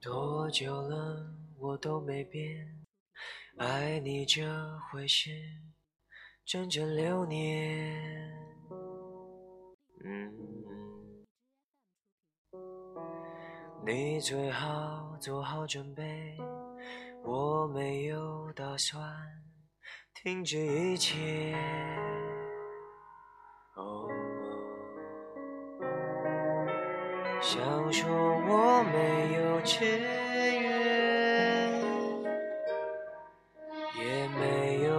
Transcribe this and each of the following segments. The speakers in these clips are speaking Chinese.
多久了，我都没变，爱你这回事，整整六年。嗯，你最好做好准备，我没有打算停止一切。哦，想说我没有志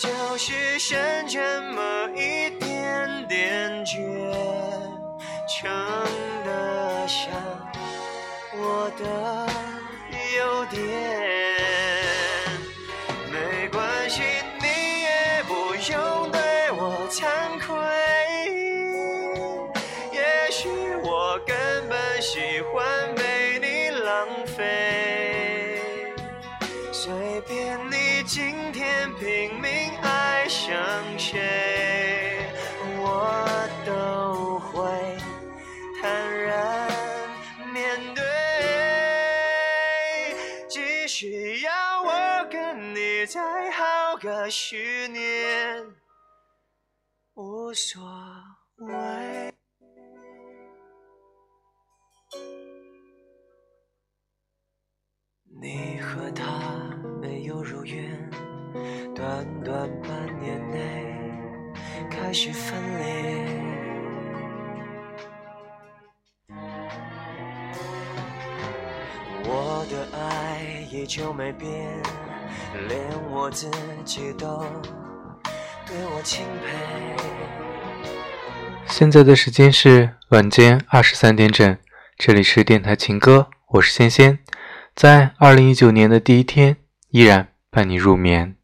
就是剩这么一点点倔，撑得像我的优点。没关系，你也不用对我惭愧。也许我根本喜欢十年，无所谓。你和他没有如愿，短短半年内开始分裂。我的爱依旧没变，连我自己都对我钦佩。现在的时间是晚间二十三点整，这里是电台情歌，我是仙仙，在二零一九年的第一天，依然伴你入眠。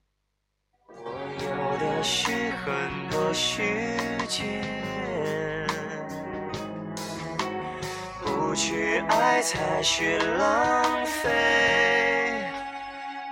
我有的是很多时间，不去爱才是浪费，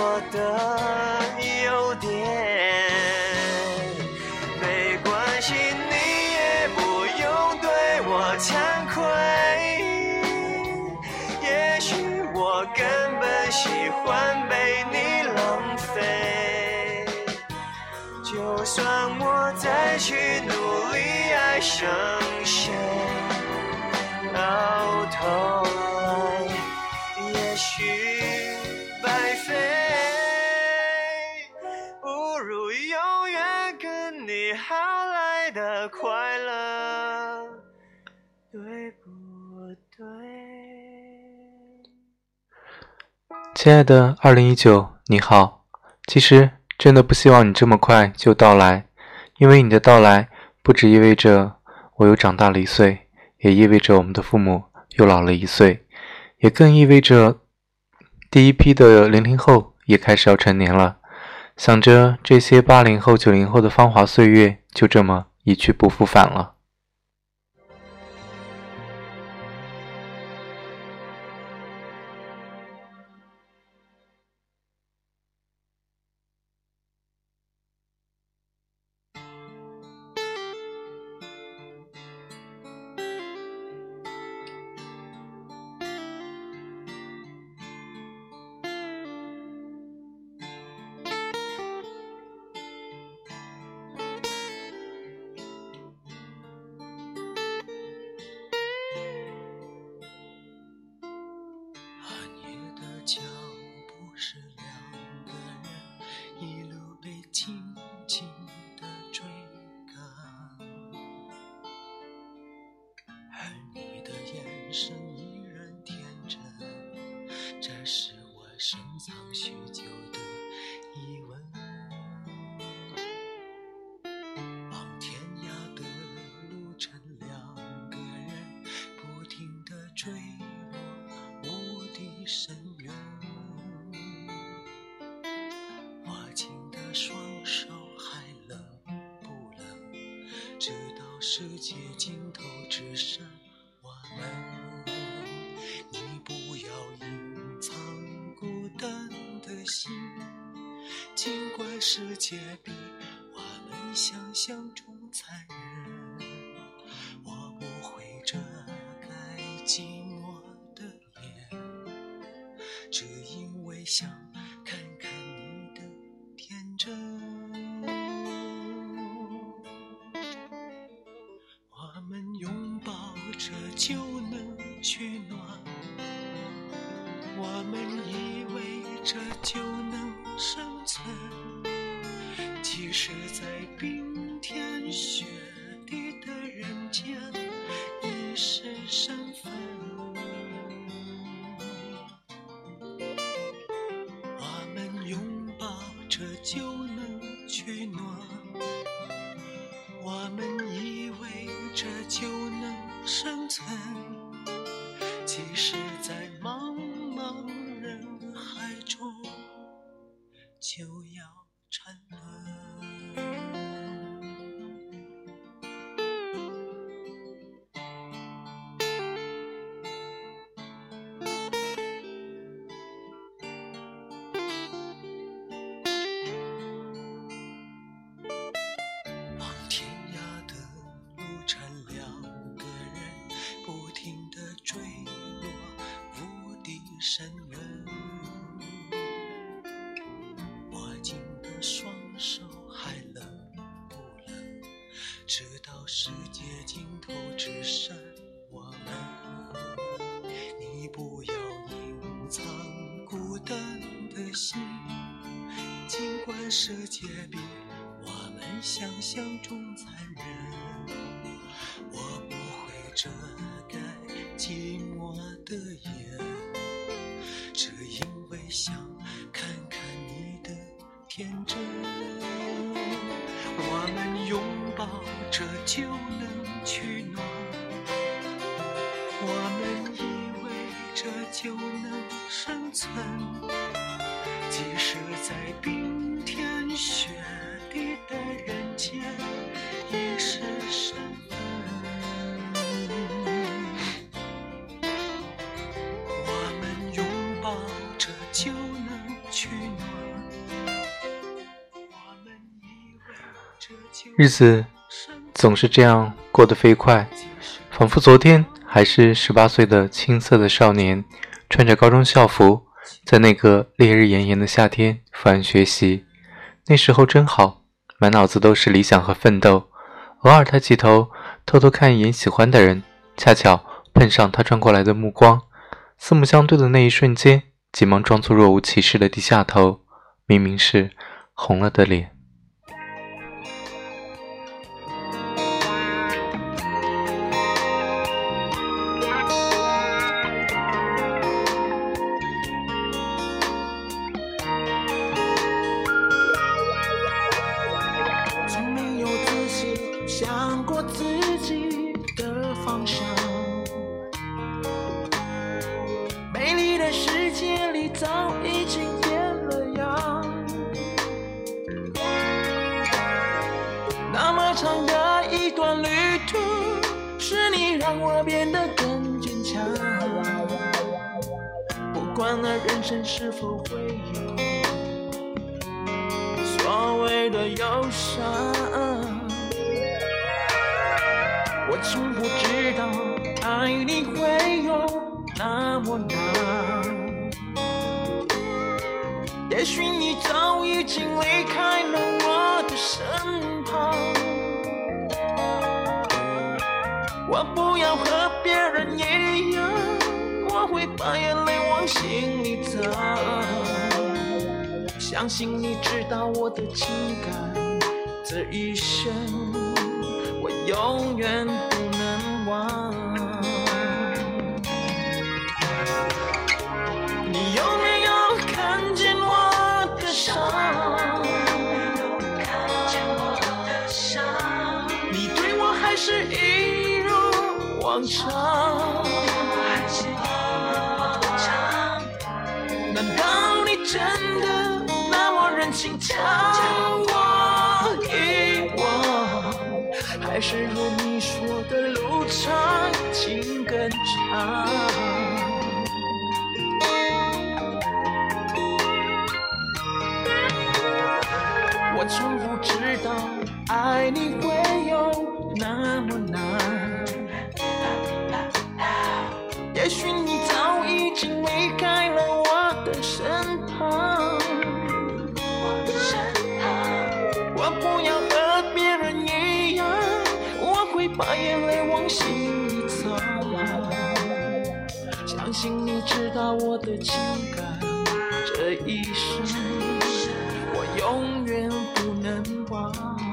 我的优点。没关系，你也不用对我惭愧。也许我根本喜欢被你浪费。就算我再去努力爱上谁，到头亲爱的二零一九，你好。其实真的不希望你这么快就到来，因为你的到来不只意味着我又长大了一岁，也意味着我们的父母又老了一岁，也更意味着第一批的零零后也开始要成年了。想着这些八零后、九零后的芳华岁月就这么一去不复返了。深渊。握紧的双手还冷不冷？直到世界尽头只剩我们。你不要隐藏孤单的心，尽管世界比我们想象中残忍，深渊。握紧的双手还冷不冷？直到世界尽头只剩我们。你不要隐藏孤单的心，尽管世界比我们想象中残忍，就能取暖，我们依偎着就能生存。即使在冰天雪地的人间，亦是身份。我们拥抱着就能取暖，我们依偎着就日子生总是这样过得飞快，仿佛昨天还是十八岁的青涩的少年，穿着高中校服，在那个烈日炎炎的夏天伏案学习。那时候真好，满脑子都是理想和奋斗。偶尔抬起头，偷偷看一眼喜欢的人，恰巧碰上他转过来的目光，四目相对的那一瞬间，急忙装作若无其事的低下头，明明是红了的脸。人生是否会有。所谓的忧伤，相信你知道我的情感，这一生我永远不能忘。你有没有看见我的伤？你对我还是一如往常。将我遗忘？还是如你说的路长情更长？我从不知道爱你会有那么难，也许你早已经离开了知道我的情感，这一生我永远不能忘。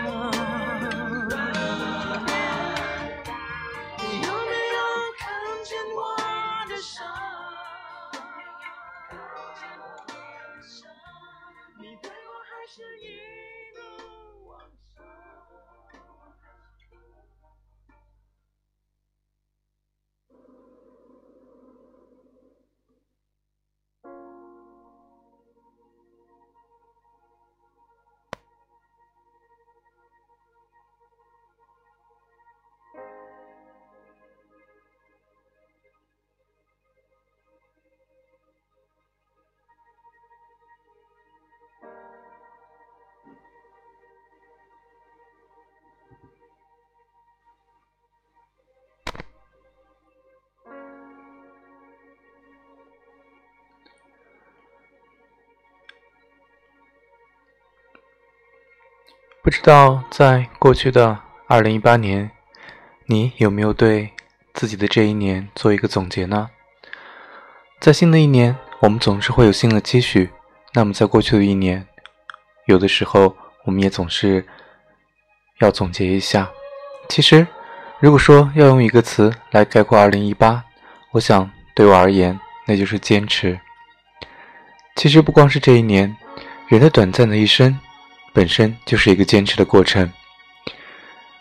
长？不知道在过去的二零一八年，你有没有对自己的这一年做一个总结呢？在新的一年，我们总是会有新的期许。那么，在过去的一年，有的时候我们也总是要总结一下。其实，如果说要用一个词来概括二零一八，我想对我而言，那就是坚持。其实不光是这一年，人的短暂的一生。本身就是一个坚持的过程，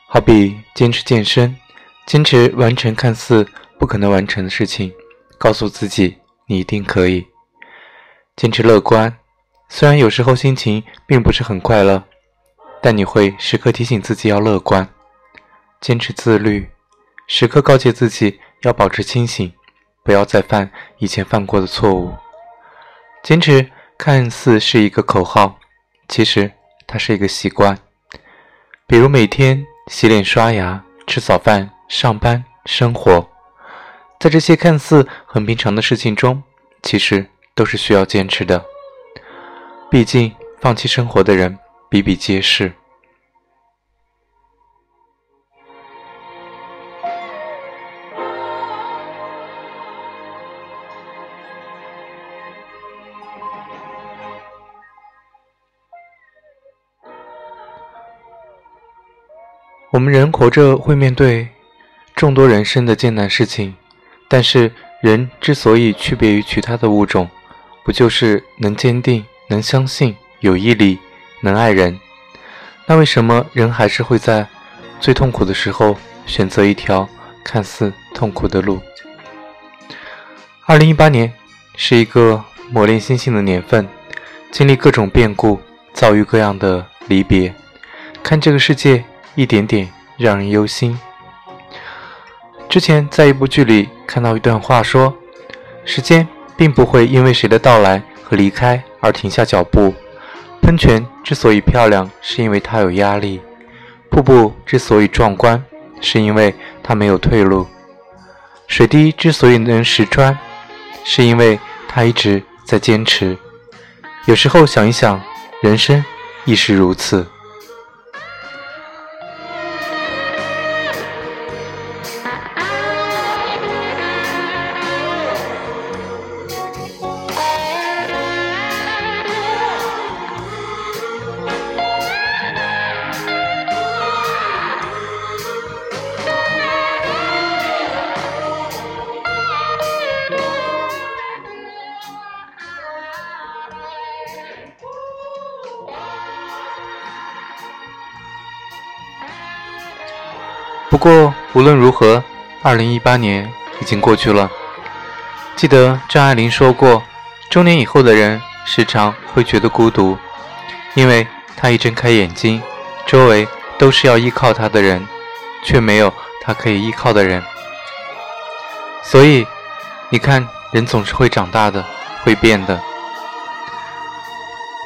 好比坚持健身，坚持完成看似不可能完成的事情，告诉自己你一定可以；坚持乐观，虽然有时候心情并不是很快乐，但你会时刻提醒自己要乐观；坚持自律，时刻告诫自己要保持清醒，不要再犯以前犯过的错误。坚持看似是一个口号，其实。它是一个习惯，比如每天洗脸、刷牙、吃早饭、上班、生活，在这些看似很平常的事情中，其实都是需要坚持的。毕竟，放弃生活的人比比皆是。我们人活着会面对众多人生的艰难事情，但是人之所以区别于其他的物种，不就是能坚定、能相信、有毅力、能爱人？那为什么人还是会在最痛苦的时候选择一条看似痛苦的路？二零一八年是一个磨练心性的年份，经历各种变故，遭遇各样的离别，看这个世界。一点点让人忧心。之前在一部剧里看到一段话，说：时间并不会因为谁的到来和离开而停下脚步。喷泉之所以漂亮，是因为它有压力；瀑布之所以壮观，是因为它没有退路；水滴之所以能石穿，是因为它一直在坚持。有时候想一想，人生亦是如此。不过无论如何，二零一八年已经过去了。记得张爱玲说过，中年以后的人时常会觉得孤独，因为他一睁开眼睛，周围都是要依靠他的人，却没有他可以依靠的人。所以，你看，人总是会长大的，会变的。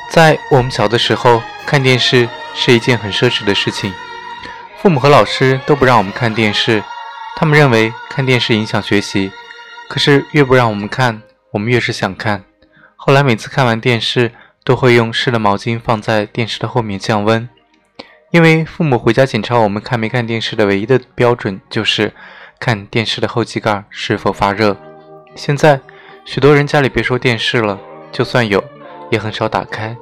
在我们小的时候，看电视是一件很奢侈的事情。父母和老师都不让我们看电视，他们认为看电视影响学习。可是越不让我们看，我们越是想看。后来每次看完电视，都会用湿的毛巾放在电视的后面降温，因为父母回家检查我们看没看电视的唯一的标准就是看电视的后机盖是否发热。现在许多人家里别说电视了，就算有，也很少打开，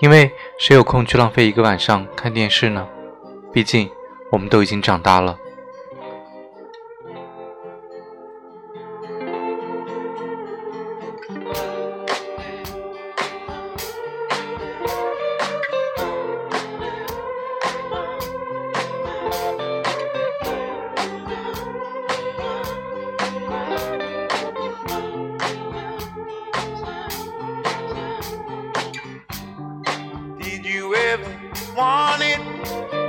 因为谁有空去浪费一个晚上看电视呢？毕竟。我们都已经长大了。running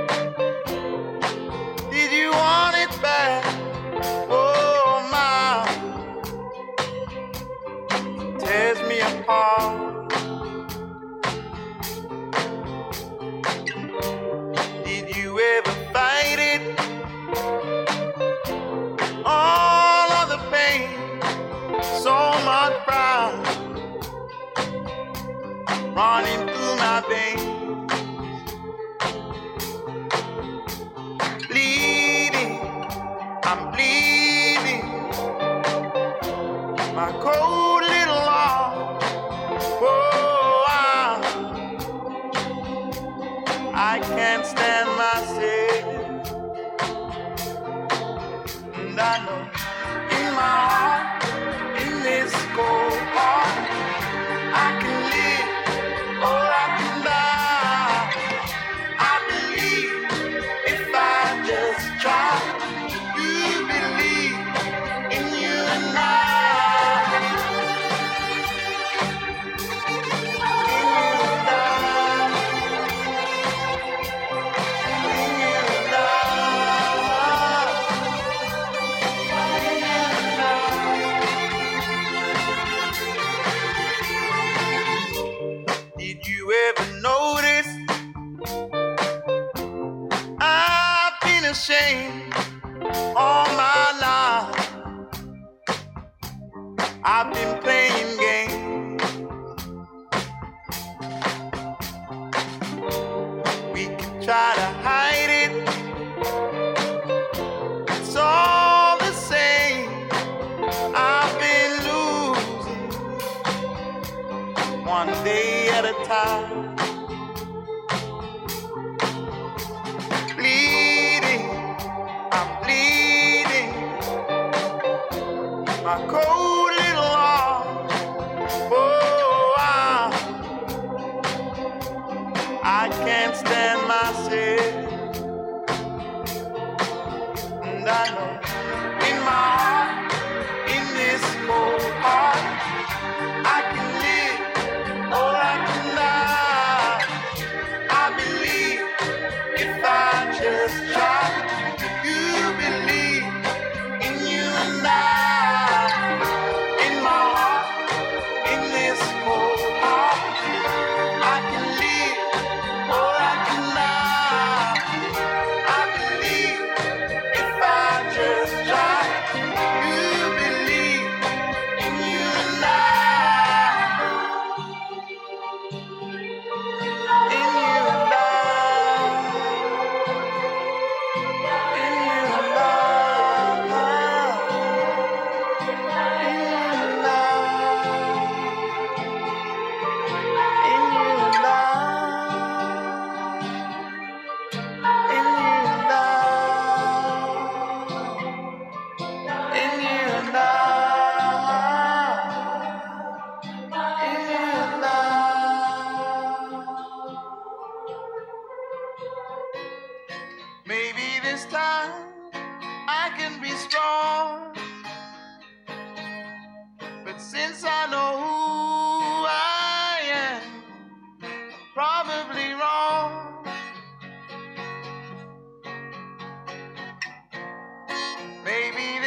side.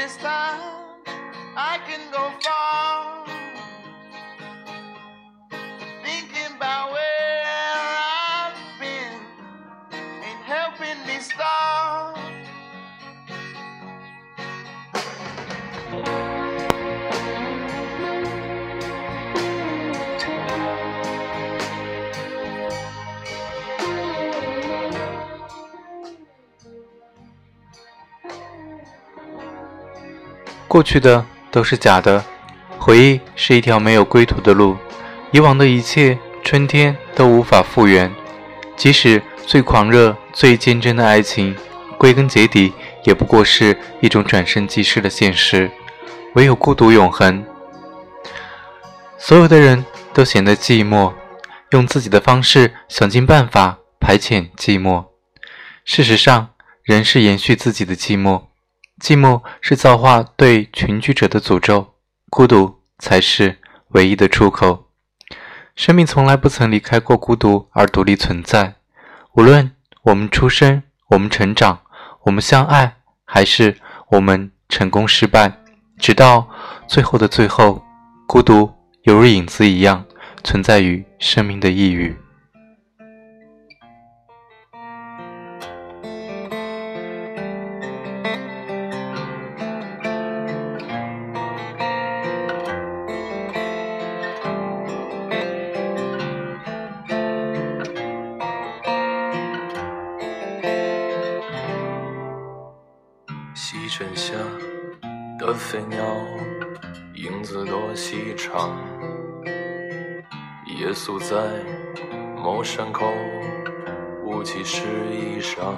this time I can go far. 过去的都是假的，回忆是一条没有归途的路，以往的一切春天都无法复原。即使最狂热、最坚贞的爱情，归根结底也不过是一种转瞬即逝的现实。唯有孤独永恒。所有的人都显得寂寞，用自己的方式想尽办法排遣寂寞。事实上，人是延续自己的寂寞，寂寞是造化对群居者的诅咒，孤独才是唯一的出口。生命从来不曾离开过孤独而独立存在。无论我们出生，我们成长，我们相爱，还是我们成功失败，直到最后的最后，孤独犹如影子一样存在于生命的抑郁。夜宿在某山口，雾气湿衣裳。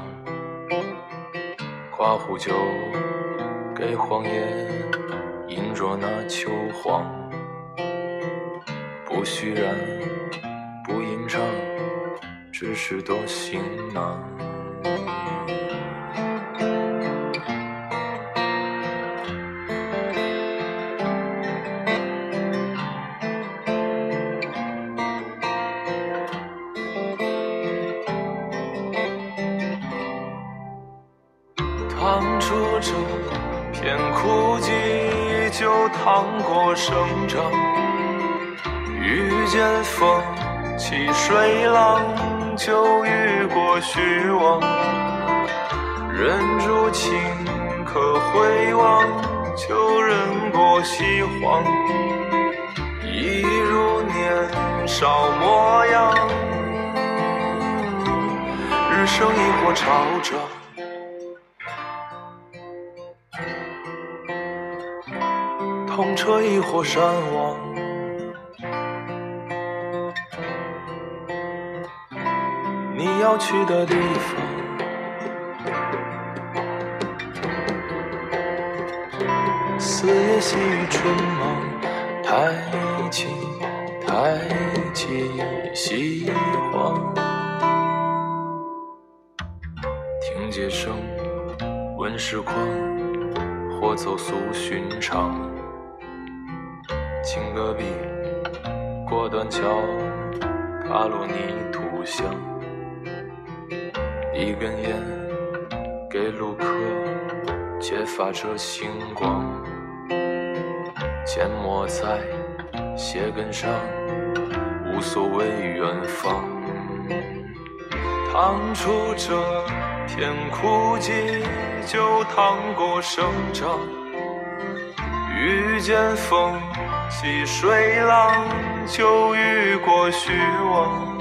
夸壶酒给荒野，饮着那秋黄。不虚然，不吟唱，只是多行囊。虚妄。忍住情可回望，就忍过西荒。一如年少模样，日升亦或潮涨。痛彻亦或山亡，要去的地方。四野细雨春忙，抬起抬起西荒，听街声，闻时况，或走俗寻常。青戈壁，过断桥，踏落泥土香。一根烟，给路客，揭发着星光。缄默在鞋跟上，无所谓远方。趟出这片枯寂，就趟过生长。遇见风起水浪，就遇过虚妄。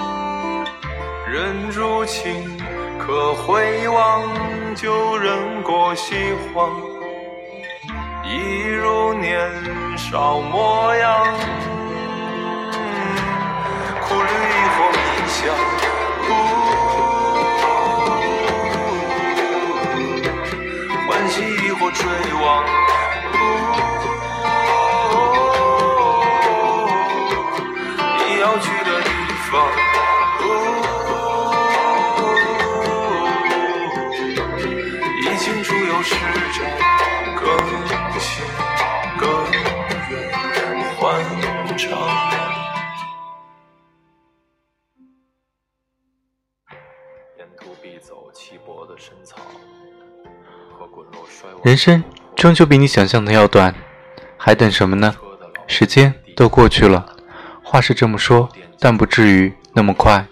忍住情可回望，旧人过西荒。一如年少模样，苦旅亦或迷香。欢喜亦或追望。时长，更近更远，欢畅。沿途必走稀薄的深草和滚落衰亡。人生终究比你想象的要短，还等什么呢？时间都过去了，话是这么说，但不至于那么快。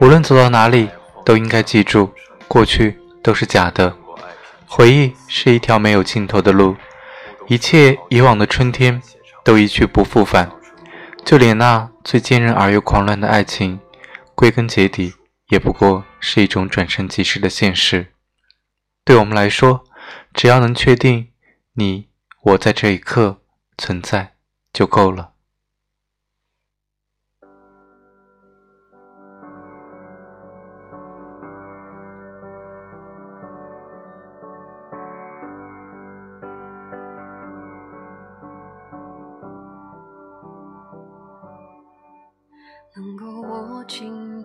无论走到哪里，都应该记住，过去都是假的，回忆是一条没有尽头的路，一切以往的春天都一去不复返。就连那最坚韧而又狂乱的爱情，归根结底也不过是一种转瞬即逝的现实。对我们来说，只要能确定你我在这一刻存在就够了。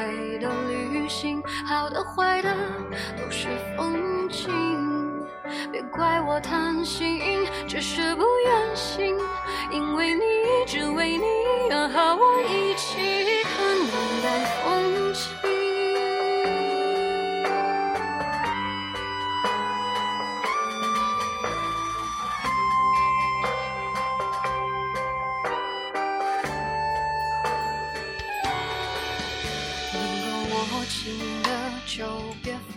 爱的旅行，好的坏的都是风景。别怪我贪心，只是不愿醒，因为你，只为你，愿和我一起看云淡风轻。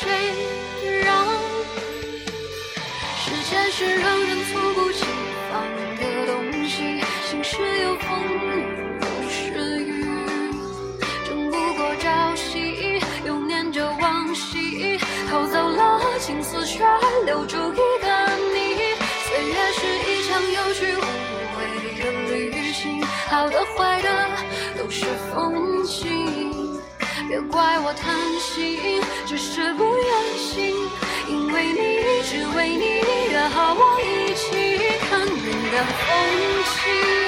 谁让？时间是让人猝不及防的东西？晴时有风，有时雨。争不过朝夕，又念着往昔。偷走了青丝，却留住别怪我贪心，只是不愿醒，因为你，只为你，愿和我一起看云淡风轻。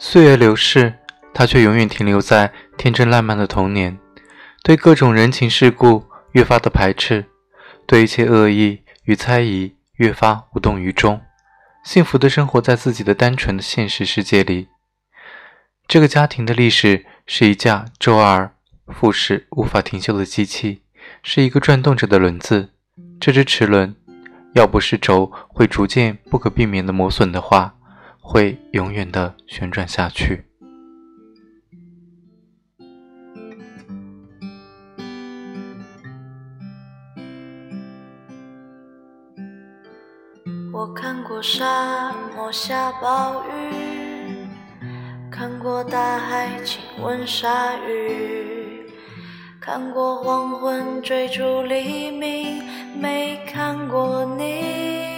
岁月流逝，他却永远停留在天真烂漫的童年，对各种人情世故越发的排斥，对一切恶意与猜疑越发无动于衷，幸福的生活在自己的单纯的现实世界里。这个家庭的历史是一架周而复始、无法停休的机器，是一个转动着的轮子。这只齿轮，要不是轴会逐渐不可避免的磨损的话，会永远的旋转下去。我看过沙漠下暴雨，看过大海亲吻鲨鱼，看过黄昏追逐黎明，没看过你。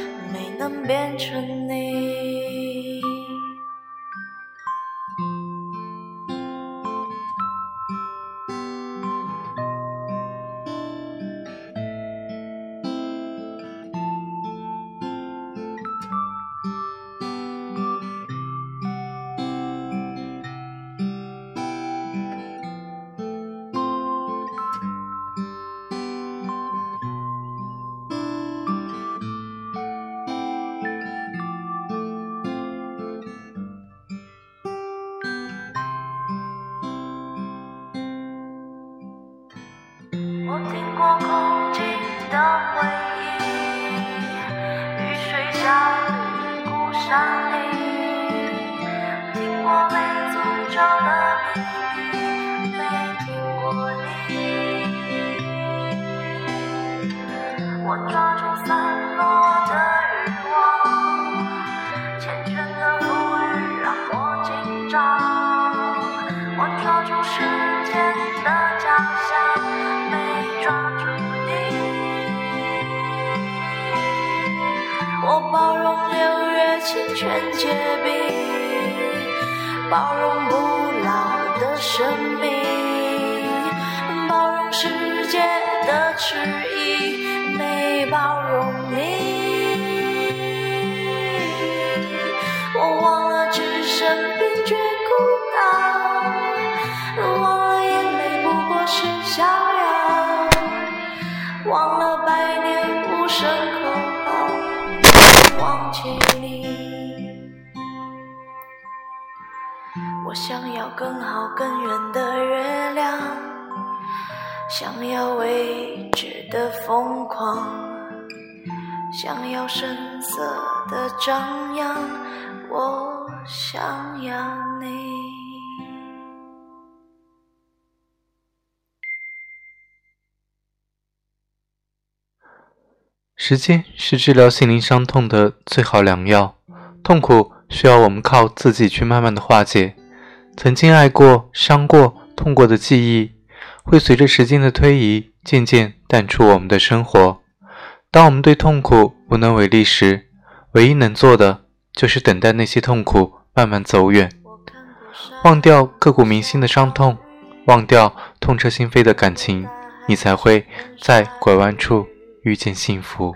能变成你。忘了眼泪不过是逍遥，忘了百年无声口号，忘记你。我想要更好更圆的月亮，想要未知的疯狂，想要声色的张扬，我想要你。时间是治疗心灵伤痛的最好良药，痛苦需要我们靠自己去慢慢的化解。曾经爱过、伤过、痛过的记忆，会随着时间的推移渐渐淡出我们的生活。当我们对痛苦无能为力时，唯一能做的就是等待那些痛苦慢慢走远，忘掉刻骨铭心的伤痛，忘掉痛彻心扉的感情，你才会在拐弯处遇见幸福。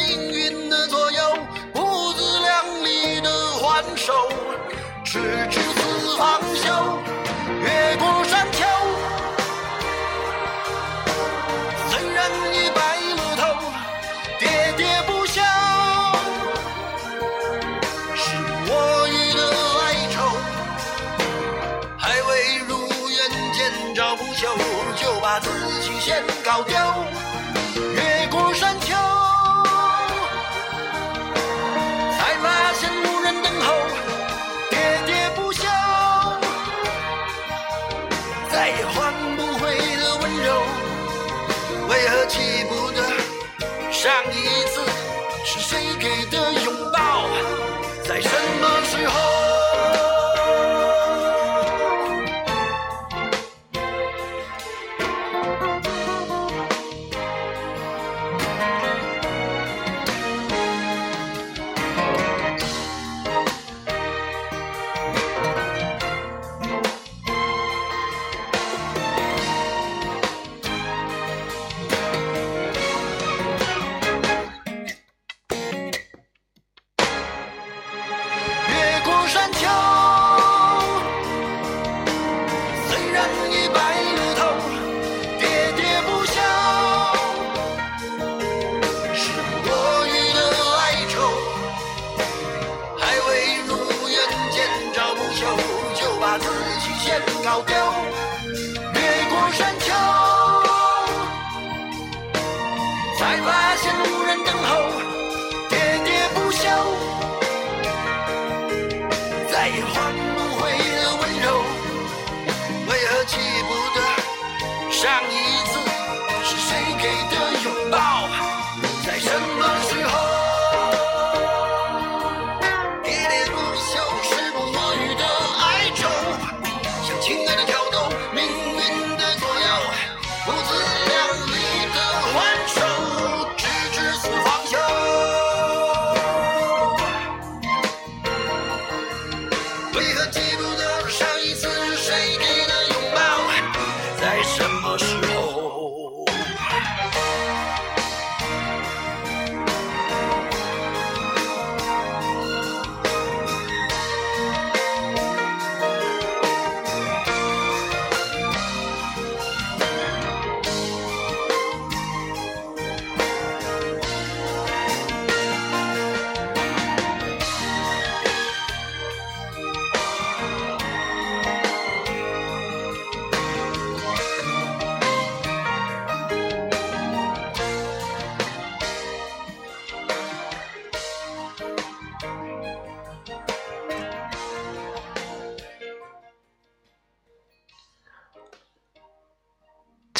命运的左右，不自量力的还手，痴痴自方休。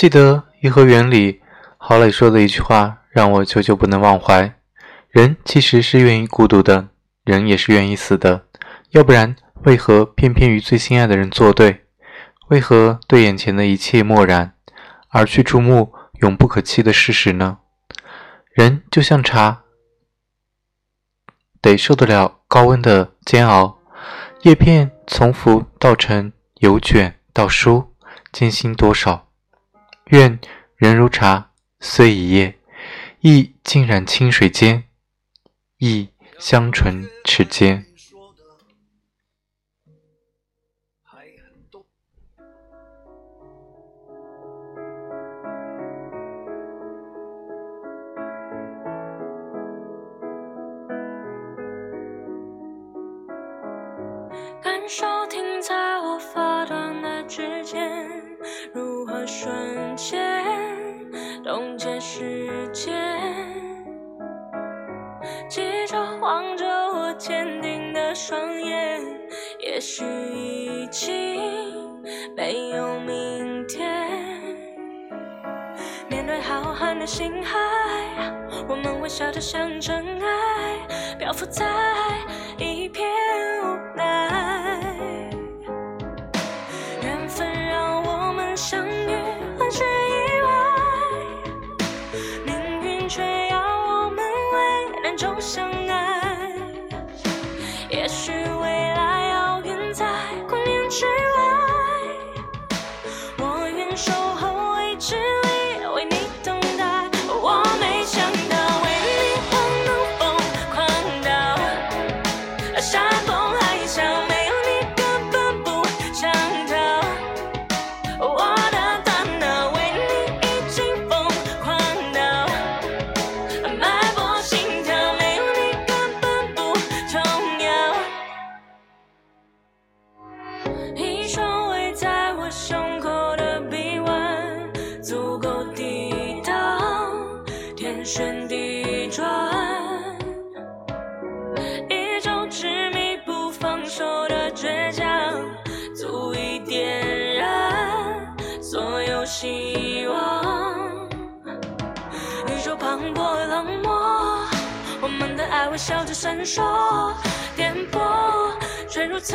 记得《颐和园》里郝蕾说的一句话，让我久久不能忘怀：人其实是愿意孤独的，人也是愿意死的。要不然，为何偏偏与最心爱的人作对？为何对眼前的一切漠然，而去注目永不可期的事实呢？人就像茶，得受得了高温的煎熬，叶片从浮到沉，由卷到舒，艰辛多少？愿人如茶，虽一夜，亦浸染清水间，亦香醇齿间。如何瞬间冻结时间？记着望着我坚定的双眼，也许已经没有明天。面对浩瀚的星海，我们微笑着像尘埃，漂浮在一片无奈。闪烁，颠簸却如此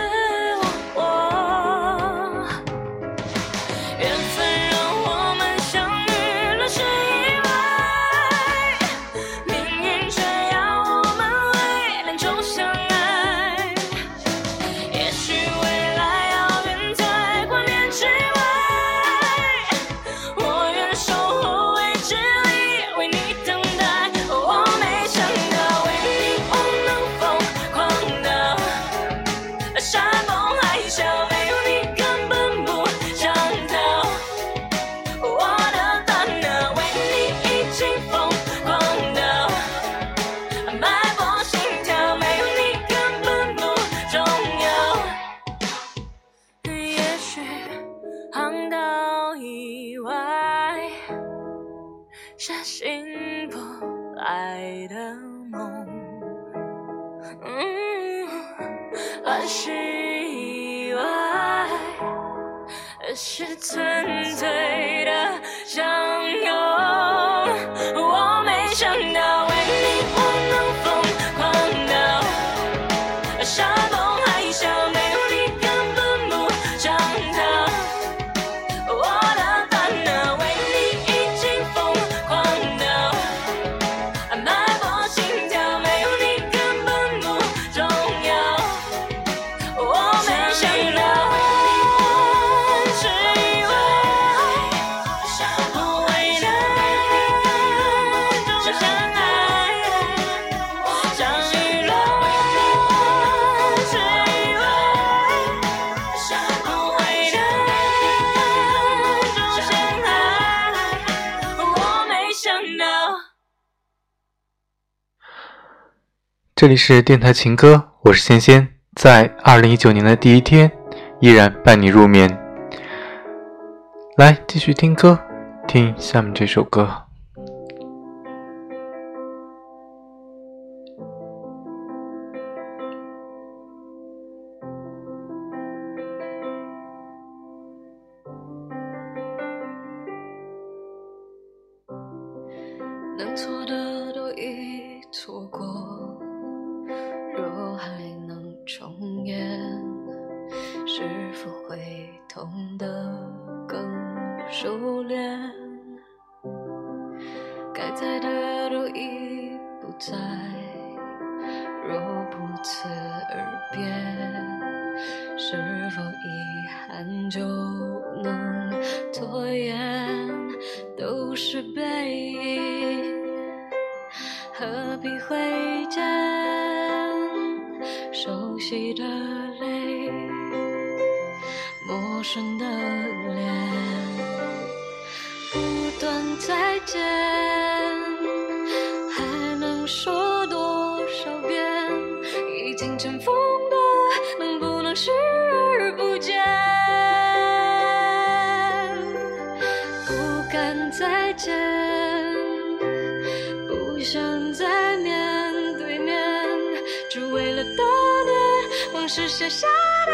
里是电台情歌，我是仙仙，在二零一九年的第一天，依然伴你入眠。来，继续听歌，听下面这首歌。生的脸，不断再见，还能说多少遍？已经尘封的，能不能视而不见？不敢再见，不想再面对面，只为了当年往事写下的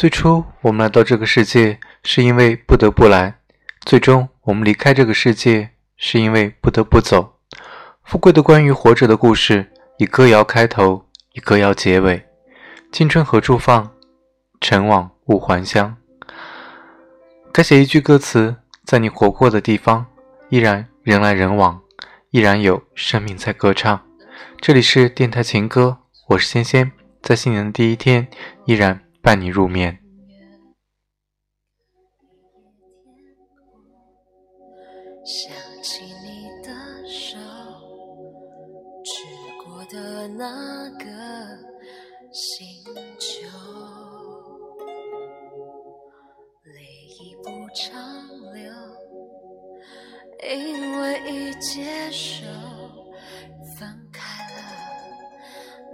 最初，我们来到这个世界是因为不得不来；最终，我们离开这个世界是因为不得不走。富贵的关于活着的故事，以歌谣开头，以歌谣结尾。青春何处放？尘往勿还乡。该写一句歌词：在你活过的地方，依然人来人往，依然有生命在歌唱。这里是电台情歌，我是仙仙，在新年的第一天，依然伴你入眠。想起你的手，指过的那个星球，泪已不长流，因为已接受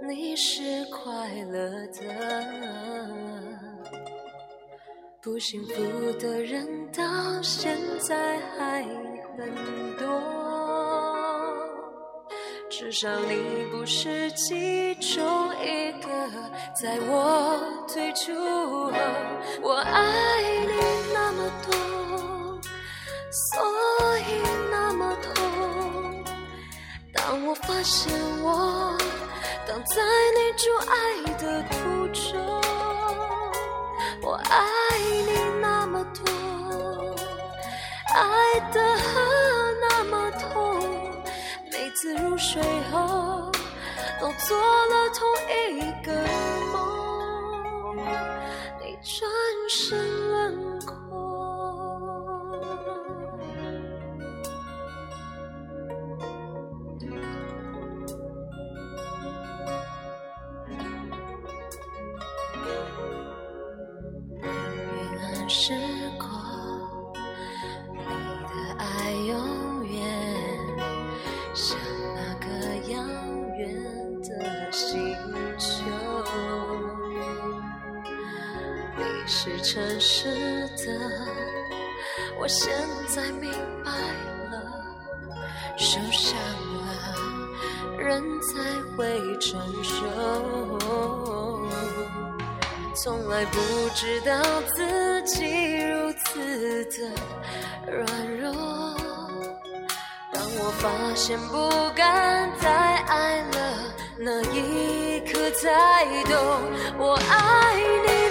你是快乐的。不幸福的人到现在还很多，至少你不是其中一个。在我退出后，我爱你那么多，所以那么痛。当我发现我挡在你阻碍的途中。我爱你那么多，爱的那么痛，每次入睡后都做了同一个梦，你转身了我现在明白了，受伤了，人才会成熟。从来不知道自己如此的软弱，当我发现不敢再爱了，那一刻才懂，我爱你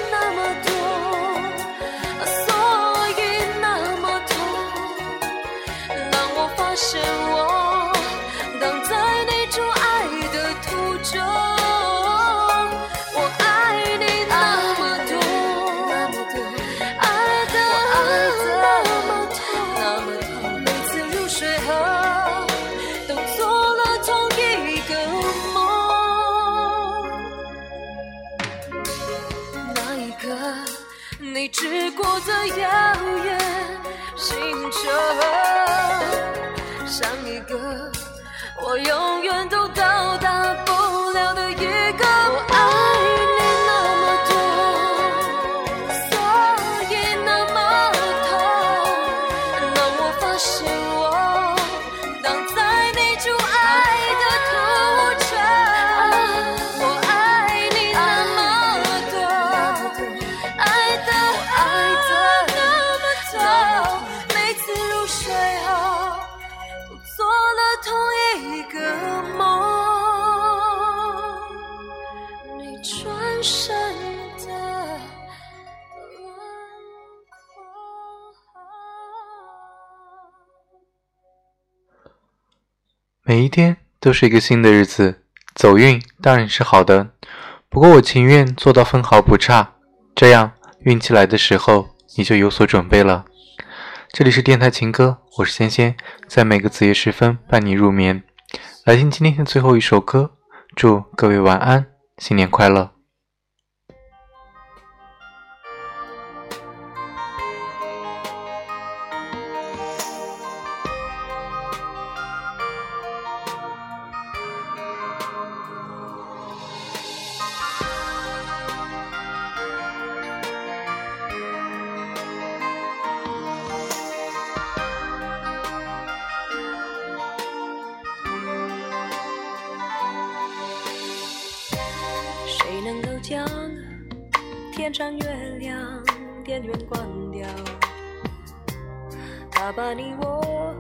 遥远星球，像一个我永远都每一天都是一个新的日子，走运当然是好的，不过我情愿做到分毫不差，这样运气来的时候你就有所准备了。这里是电台情歌，我是仙仙，在每个子夜时分伴你入眠。来听今天的最后一首歌，祝各位晚安，新年快乐。天上月亮电源关掉？它把你我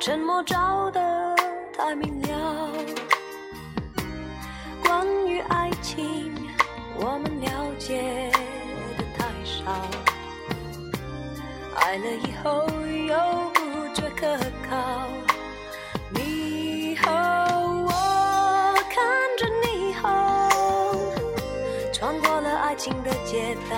沉默照得太明了。关于爱情，我们了解的太少。爱了以后又不觉可靠。静的街道，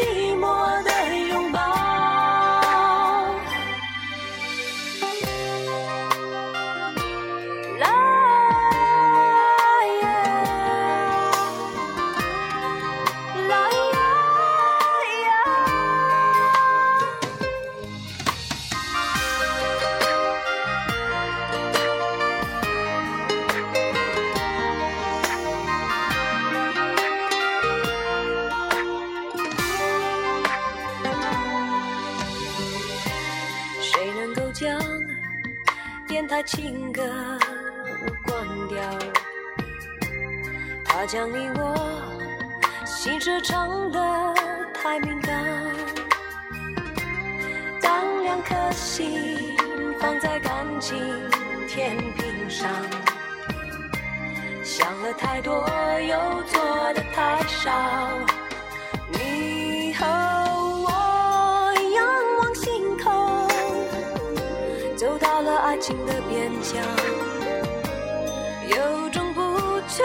寂寞的怕将你我心事唱得太敏感。当两颗心放在感情天平上，想了太多，又做的太少。你和我仰望星空，走到了爱情的边疆，有种不确